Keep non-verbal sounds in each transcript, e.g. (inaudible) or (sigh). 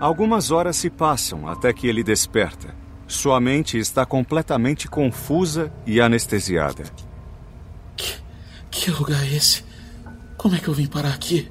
Algumas horas se passam até que ele desperta. Sua mente está completamente confusa e anestesiada. Que, que lugar é esse? Como é que eu vim parar aqui?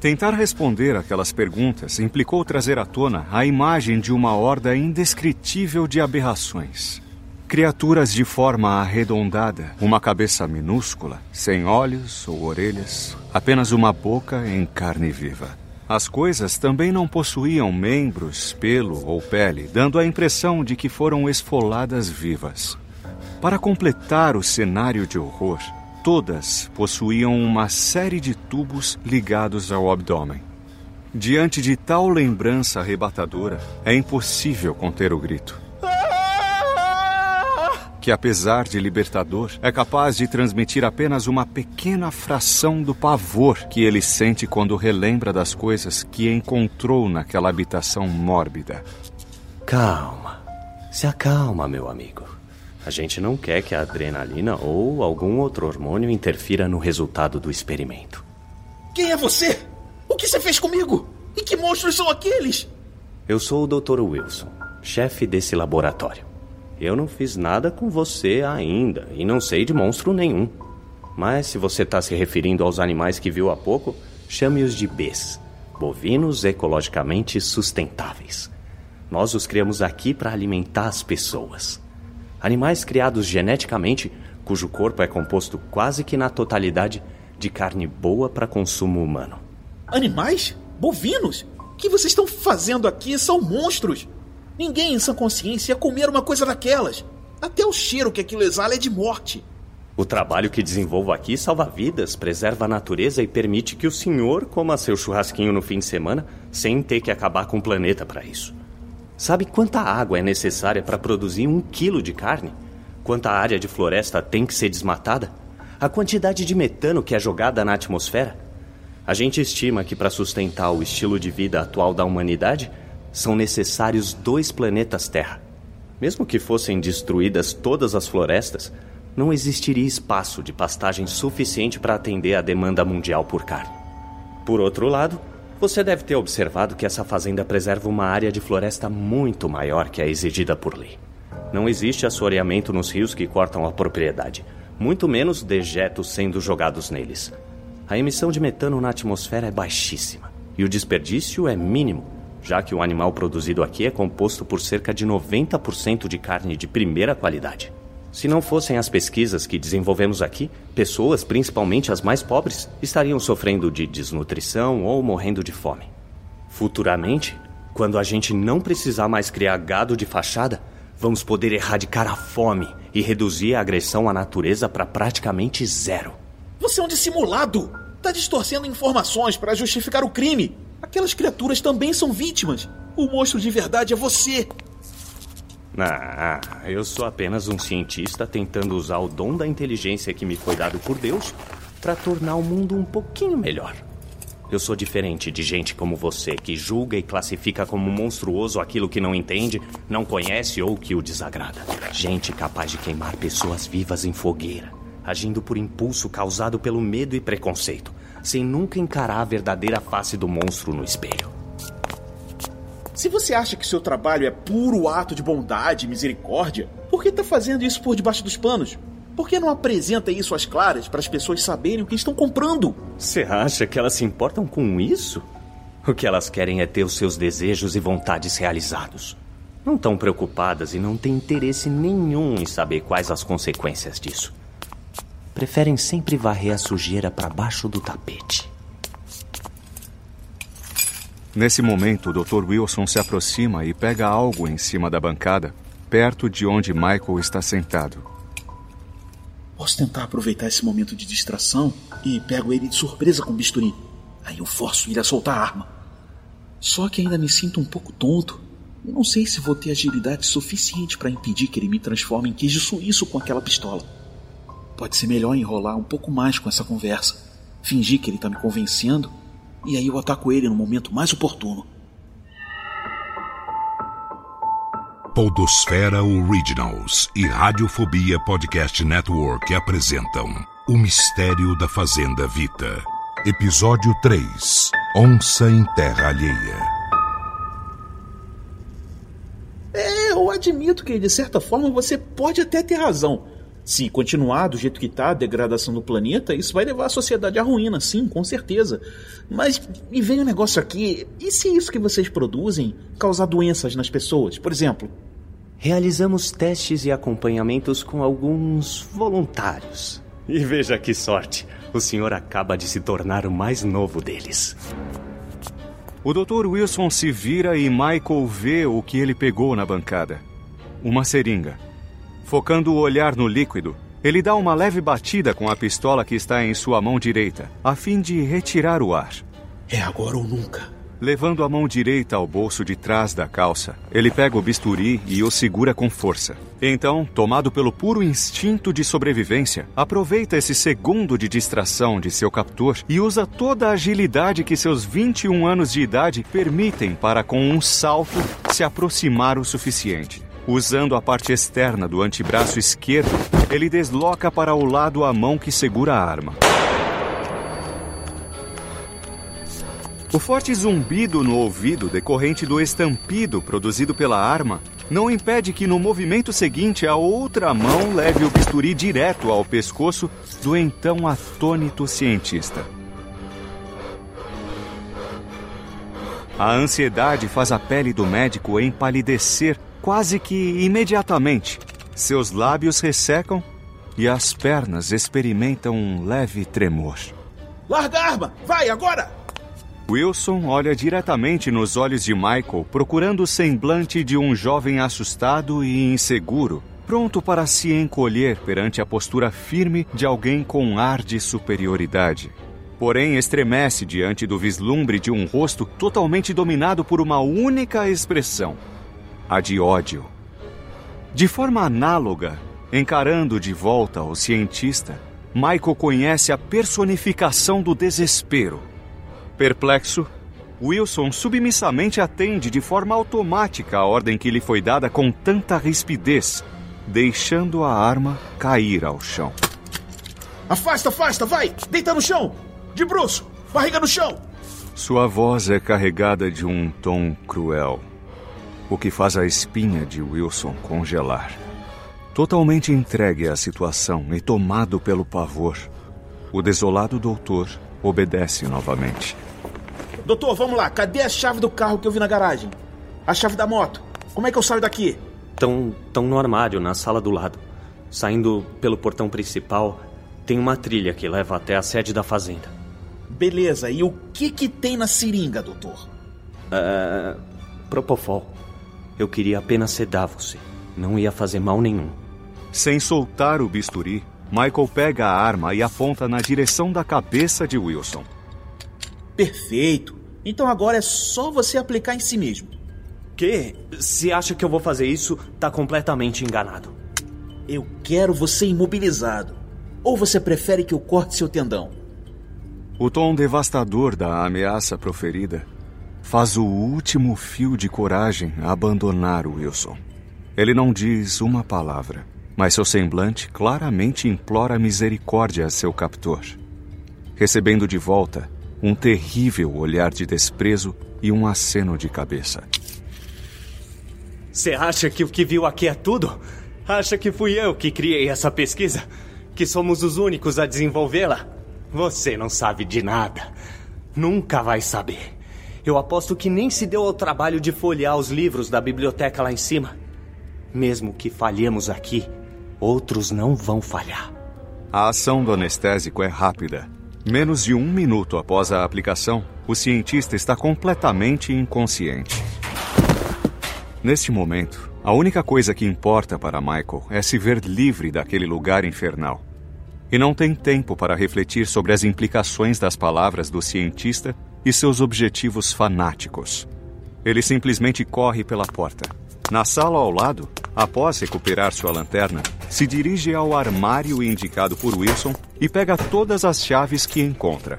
Tentar responder aquelas perguntas implicou trazer à tona a imagem de uma horda indescritível de aberrações. Criaturas de forma arredondada, uma cabeça minúscula, sem olhos ou orelhas, apenas uma boca em carne viva. As coisas também não possuíam membros, pelo ou pele, dando a impressão de que foram esfoladas vivas. Para completar o cenário de horror, todas possuíam uma série de tubos ligados ao abdômen. Diante de tal lembrança arrebatadora, é impossível conter o grito que, apesar de libertador, é capaz de transmitir apenas uma pequena fração do pavor que ele sente quando relembra das coisas que encontrou naquela habitação mórbida. Calma. Se acalma, meu amigo. A gente não quer que a adrenalina ou algum outro hormônio interfira no resultado do experimento. Quem é você? O que você fez comigo? E que monstros são aqueles? Eu sou o Dr. Wilson, chefe desse laboratório. Eu não fiz nada com você ainda e não sei de monstro nenhum. Mas se você está se referindo aos animais que viu há pouco, chame-os de Bs bovinos ecologicamente sustentáveis. Nós os criamos aqui para alimentar as pessoas. Animais criados geneticamente, cujo corpo é composto quase que na totalidade de carne boa para consumo humano. Animais? Bovinos? O que vocês estão fazendo aqui são monstros! Ninguém em sã consciência ia comer uma coisa daquelas. Até o cheiro que aquilo exala é de morte. O trabalho que desenvolvo aqui salva vidas, preserva a natureza e permite que o senhor coma seu churrasquinho no fim de semana sem ter que acabar com o planeta para isso. Sabe quanta água é necessária para produzir um quilo de carne? Quanta área de floresta tem que ser desmatada? A quantidade de metano que é jogada na atmosfera? A gente estima que para sustentar o estilo de vida atual da humanidade, são necessários dois planetas Terra. Mesmo que fossem destruídas todas as florestas, não existiria espaço de pastagem suficiente para atender à demanda mundial por carne. Por outro lado, você deve ter observado que essa fazenda preserva uma área de floresta muito maior que a exigida por lei. Não existe assoreamento nos rios que cortam a propriedade, muito menos dejetos sendo jogados neles. A emissão de metano na atmosfera é baixíssima e o desperdício é mínimo já que o animal produzido aqui é composto por cerca de 90% de carne de primeira qualidade. Se não fossem as pesquisas que desenvolvemos aqui, pessoas, principalmente as mais pobres, estariam sofrendo de desnutrição ou morrendo de fome. Futuramente, quando a gente não precisar mais criar gado de fachada, vamos poder erradicar a fome e reduzir a agressão à natureza para praticamente zero. Você é um dissimulado! Está distorcendo informações para justificar o crime! Aquelas criaturas também são vítimas. O monstro de verdade é você. Ah, eu sou apenas um cientista tentando usar o dom da inteligência que me foi dado por Deus para tornar o mundo um pouquinho melhor. Eu sou diferente de gente como você que julga e classifica como monstruoso aquilo que não entende, não conhece ou que o desagrada. Gente capaz de queimar pessoas vivas em fogueira, agindo por impulso causado pelo medo e preconceito sem nunca encarar a verdadeira face do monstro no espelho. Se você acha que seu trabalho é puro ato de bondade e misericórdia, por que está fazendo isso por debaixo dos panos? Por que não apresenta isso às claras para as pessoas saberem o que estão comprando? Você acha que elas se importam com isso? O que elas querem é ter os seus desejos e vontades realizados. Não estão preocupadas e não têm interesse nenhum em saber quais as consequências disso preferem sempre varrer a sujeira para baixo do tapete. Nesse momento, o Dr. Wilson se aproxima e pega algo em cima da bancada, perto de onde Michael está sentado. Posso tentar aproveitar esse momento de distração e pego ele de surpresa com o bisturi. Aí eu forço ele a soltar a arma. Só que ainda me sinto um pouco tonto. Eu não sei se vou ter agilidade suficiente para impedir que ele me transforme em queijo suíço com aquela pistola. Pode ser melhor enrolar um pouco mais com essa conversa, fingir que ele está me convencendo e aí eu ataco ele no momento mais oportuno. Podosfera Originals e Radiofobia Podcast Network apresentam O Mistério da Fazenda Vita. Episódio 3 Onça em Terra Alheia. É, eu admito que de certa forma você pode até ter razão. Se continuar do jeito que está a degradação do planeta, isso vai levar a sociedade à ruína, sim, com certeza. Mas me vem um negócio aqui: e se isso que vocês produzem causar doenças nas pessoas, por exemplo? Realizamos testes e acompanhamentos com alguns voluntários. E veja que sorte! O senhor acaba de se tornar o mais novo deles. O Dr. Wilson se vira e Michael vê o que ele pegou na bancada: uma seringa. Focando o olhar no líquido, ele dá uma leve batida com a pistola que está em sua mão direita, a fim de retirar o ar. É agora ou nunca. Levando a mão direita ao bolso de trás da calça, ele pega o bisturi e o segura com força. Então, tomado pelo puro instinto de sobrevivência, aproveita esse segundo de distração de seu captor e usa toda a agilidade que seus 21 anos de idade permitem para, com um salto, se aproximar o suficiente. Usando a parte externa do antebraço esquerdo, ele desloca para o lado a mão que segura a arma. O forte zumbido no ouvido decorrente do estampido produzido pela arma não impede que no movimento seguinte a outra mão leve o bisturi direto ao pescoço do então atônito cientista. A ansiedade faz a pele do médico empalidecer quase que imediatamente. Seus lábios ressecam e as pernas experimentam um leve tremor. Larga a arma! Vai, agora! Wilson olha diretamente nos olhos de Michael, procurando o semblante de um jovem assustado e inseguro, pronto para se encolher perante a postura firme de alguém com ar de superioridade. Porém, estremece diante do vislumbre de um rosto totalmente dominado por uma única expressão: a de ódio. De forma análoga, encarando de volta o cientista, Michael conhece a personificação do desespero. Perplexo, Wilson submissamente atende de forma automática a ordem que lhe foi dada com tanta rispidez, deixando a arma cair ao chão. Afasta, afasta, vai! Deita no chão! De bruço! Barriga no chão! Sua voz é carregada de um tom cruel o que faz a espinha de Wilson congelar. Totalmente entregue à situação e tomado pelo pavor, o desolado doutor obedece novamente. Doutor, vamos lá. Cadê a chave do carro que eu vi na garagem? A chave da moto. Como é que eu saio daqui? Estão tão no armário, na sala do lado. Saindo pelo portão principal, tem uma trilha que leva até a sede da fazenda. Beleza, e o que que tem na seringa, doutor? Uh, propofol. Eu queria apenas sedar você. Não ia fazer mal nenhum. Sem soltar o bisturi, Michael pega a arma e aponta na direção da cabeça de Wilson. Perfeito. Então agora é só você aplicar em si mesmo. Que? Se acha que eu vou fazer isso, tá completamente enganado. Eu quero você imobilizado. Ou você prefere que eu corte seu tendão? O tom devastador da ameaça proferida faz o último fio de coragem abandonar o Wilson. Ele não diz uma palavra, mas seu semblante claramente implora misericórdia a seu captor, recebendo de volta um terrível olhar de desprezo e um aceno de cabeça. Você acha que o que viu aqui é tudo? Acha que fui eu que criei essa pesquisa? Que somos os únicos a desenvolvê-la? Você não sabe de nada. Nunca vai saber. Eu aposto que nem se deu ao trabalho de folhear os livros da biblioteca lá em cima. Mesmo que falhemos aqui, outros não vão falhar. A ação do anestésico é rápida. Menos de um minuto após a aplicação, o cientista está completamente inconsciente. Neste momento, a única coisa que importa para Michael é se ver livre daquele lugar infernal. E não tem tempo para refletir sobre as implicações das palavras do cientista e seus objetivos fanáticos. Ele simplesmente corre pela porta. Na sala ao lado, após recuperar sua lanterna, se dirige ao armário indicado por Wilson e pega todas as chaves que encontra.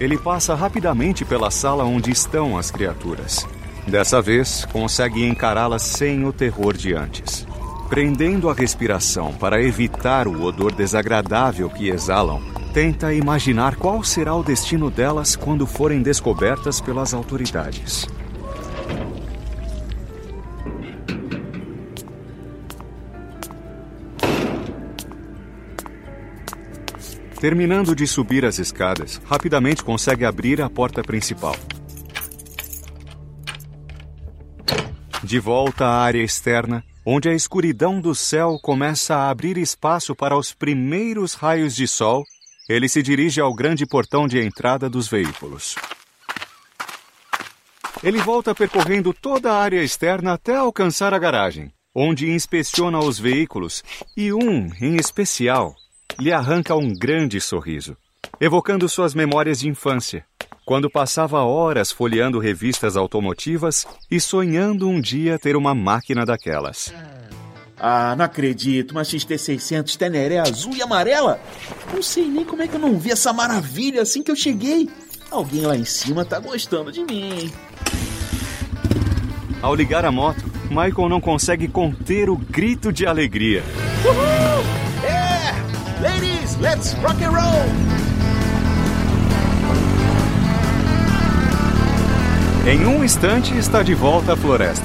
Ele passa rapidamente pela sala onde estão as criaturas. Dessa vez, consegue encará-las sem o terror de antes. Prendendo a respiração para evitar o odor desagradável que exalam, tenta imaginar qual será o destino delas quando forem descobertas pelas autoridades. Terminando de subir as escadas, rapidamente consegue abrir a porta principal. De volta à área externa, onde a escuridão do céu começa a abrir espaço para os primeiros raios de sol, ele se dirige ao grande portão de entrada dos veículos. Ele volta percorrendo toda a área externa até alcançar a garagem, onde inspeciona os veículos e um, em especial, lhe arranca um grande sorriso, evocando suas memórias de infância, quando passava horas folheando revistas automotivas e sonhando um dia ter uma máquina daquelas. Ah, não acredito, uma XT600 Teneré azul e amarela? Não sei nem como é que eu não vi essa maravilha assim que eu cheguei. Alguém lá em cima tá gostando de mim. Ao ligar a moto, Michael não consegue conter o grito de alegria. Uhul! Ladies, let's rock and roll! Em um instante está de volta à floresta.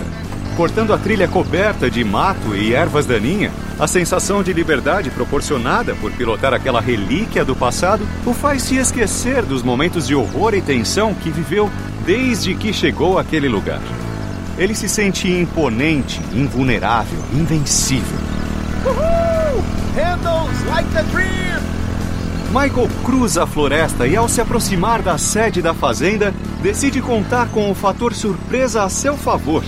Cortando a trilha coberta de mato e ervas daninhas, a sensação de liberdade proporcionada por pilotar aquela relíquia do passado o faz se esquecer dos momentos de horror e tensão que viveu desde que chegou àquele lugar. Ele se sente imponente, invulnerável, invencível. Uhul! Handles like the dream! Michael cruza a floresta e, ao se aproximar da sede da fazenda, decide contar com o fator surpresa a seu favor.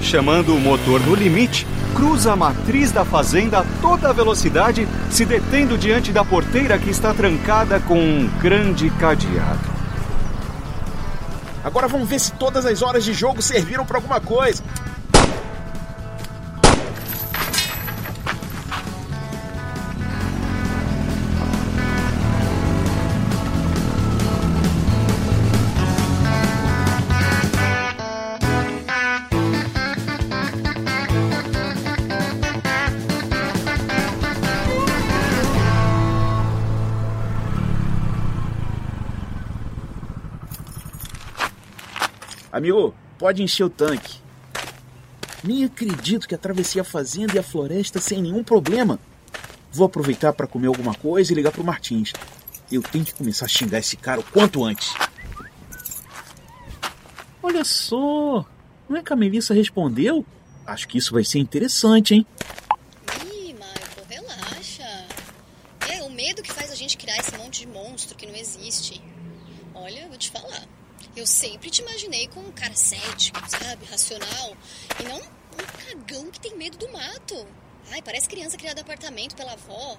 Chamando o motor no limite, cruza a matriz da fazenda a toda velocidade, se detendo diante da porteira que está trancada com um grande cadeado. Agora vamos ver se todas as horas de jogo serviram para alguma coisa. Amigo, pode encher o tanque. Nem acredito que atravessei a fazenda e a floresta sem nenhum problema. Vou aproveitar para comer alguma coisa e ligar pro Martins. Eu tenho que começar a xingar esse cara o quanto antes. Olha só, não é que a Melissa respondeu? Acho que isso vai ser interessante, hein? Ih, Michael, relaxa. É o medo que faz a gente criar esse monte de monstro que não existe. Olha, eu vou te falar. Eu sempre te imaginei como um cara cético, sabe? Racional. E não um cagão que tem medo do mato. Ai, parece criança criada em apartamento pela avó.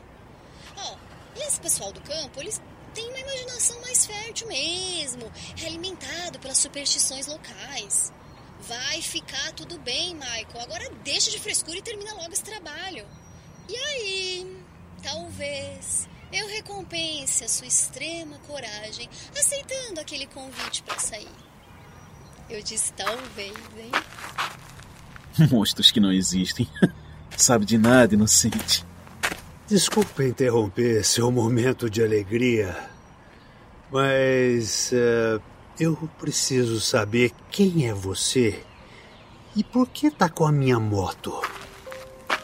Ó, oh, e esse pessoal do campo, eles têm uma imaginação mais fértil mesmo, alimentado pelas superstições locais. Vai ficar tudo bem, Michael. Agora deixa de frescura e termina logo esse trabalho. E aí, talvez eu recompense a sua extrema coragem aceitando aquele convite para sair. Eu disse talvez, hein? (laughs) Monstros que não existem. (laughs) Sabe de nada, inocente. Desculpe interromper seu momento de alegria, mas uh, eu preciso saber quem é você e por que tá com a minha moto.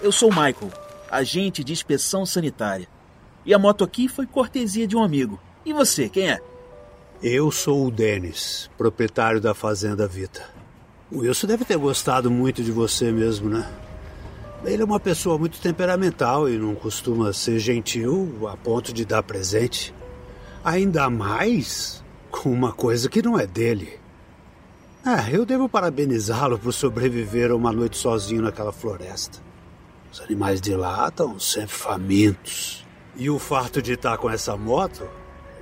Eu sou Michael, agente de inspeção sanitária. E a moto aqui foi cortesia de um amigo. E você, quem é? Eu sou o Denis, proprietário da Fazenda Vita. O Wilson deve ter gostado muito de você mesmo, né? Ele é uma pessoa muito temperamental e não costuma ser gentil a ponto de dar presente. Ainda mais com uma coisa que não é dele. É, eu devo parabenizá-lo por sobreviver a uma noite sozinho naquela floresta. Os animais de lá estão sempre famintos. E o fato de estar com essa moto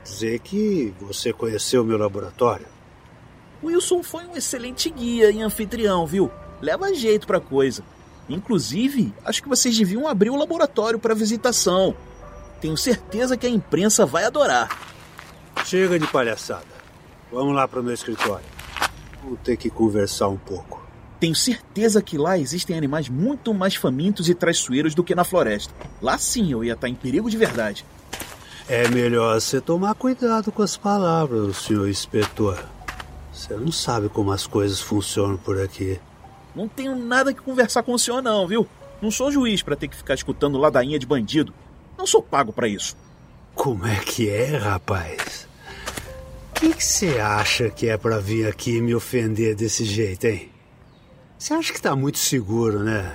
dizer que você conheceu meu laboratório. Wilson foi um excelente guia e anfitrião, viu? Leva jeito pra coisa. Inclusive, acho que vocês deviam abrir o laboratório para visitação. Tenho certeza que a imprensa vai adorar. Chega de palhaçada. Vamos lá para o meu escritório. Vou ter que conversar um pouco. Tenho certeza que lá existem animais muito mais famintos e traiçoeiros do que na floresta. Lá sim eu ia estar em perigo de verdade. É melhor você tomar cuidado com as palavras, senhor inspetor. Você não sabe como as coisas funcionam por aqui. Não tenho nada que conversar com o senhor, não, viu? Não sou juiz para ter que ficar escutando ladainha de bandido. Não sou pago para isso. Como é que é, rapaz? O que você acha que é para vir aqui me ofender desse jeito, hein? Você acha que tá muito seguro, né?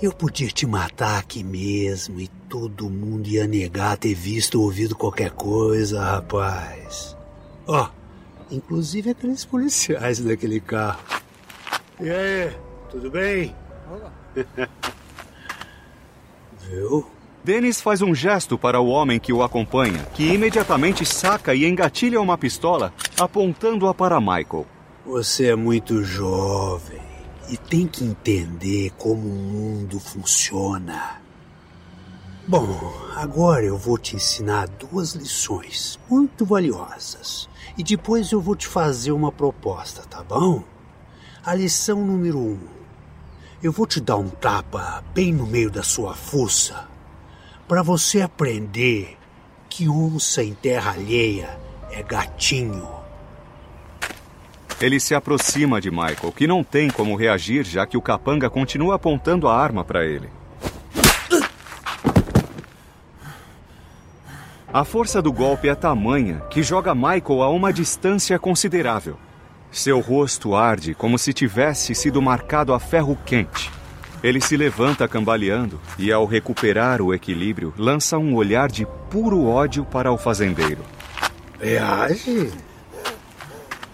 Eu podia te matar aqui mesmo e todo mundo ia negar ter visto ou ouvido qualquer coisa, rapaz. Ó, oh, inclusive aqueles policiais daquele carro. E aí, tudo bem? (laughs) Viu? Dennis faz um gesto para o homem que o acompanha, que imediatamente saca e engatilha uma pistola, apontando-a para Michael. Você é muito jovem e tem que entender como o mundo funciona. Bom, agora eu vou te ensinar duas lições muito valiosas e depois eu vou te fazer uma proposta, tá bom? A lição número um: eu vou te dar um tapa bem no meio da sua força para você aprender que onça em terra alheia é gatinho ele se aproxima de Michael, que não tem como reagir já que o capanga continua apontando a arma para ele. A força do golpe é tamanha que joga Michael a uma distância considerável. Seu rosto arde como se tivesse sido marcado a ferro quente. Ele se levanta cambaleando e, ao recuperar o equilíbrio, lança um olhar de puro ódio para o fazendeiro. Reage?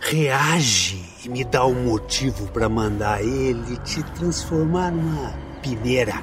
reage e me dá um motivo para mandar ele te transformar numa pineira.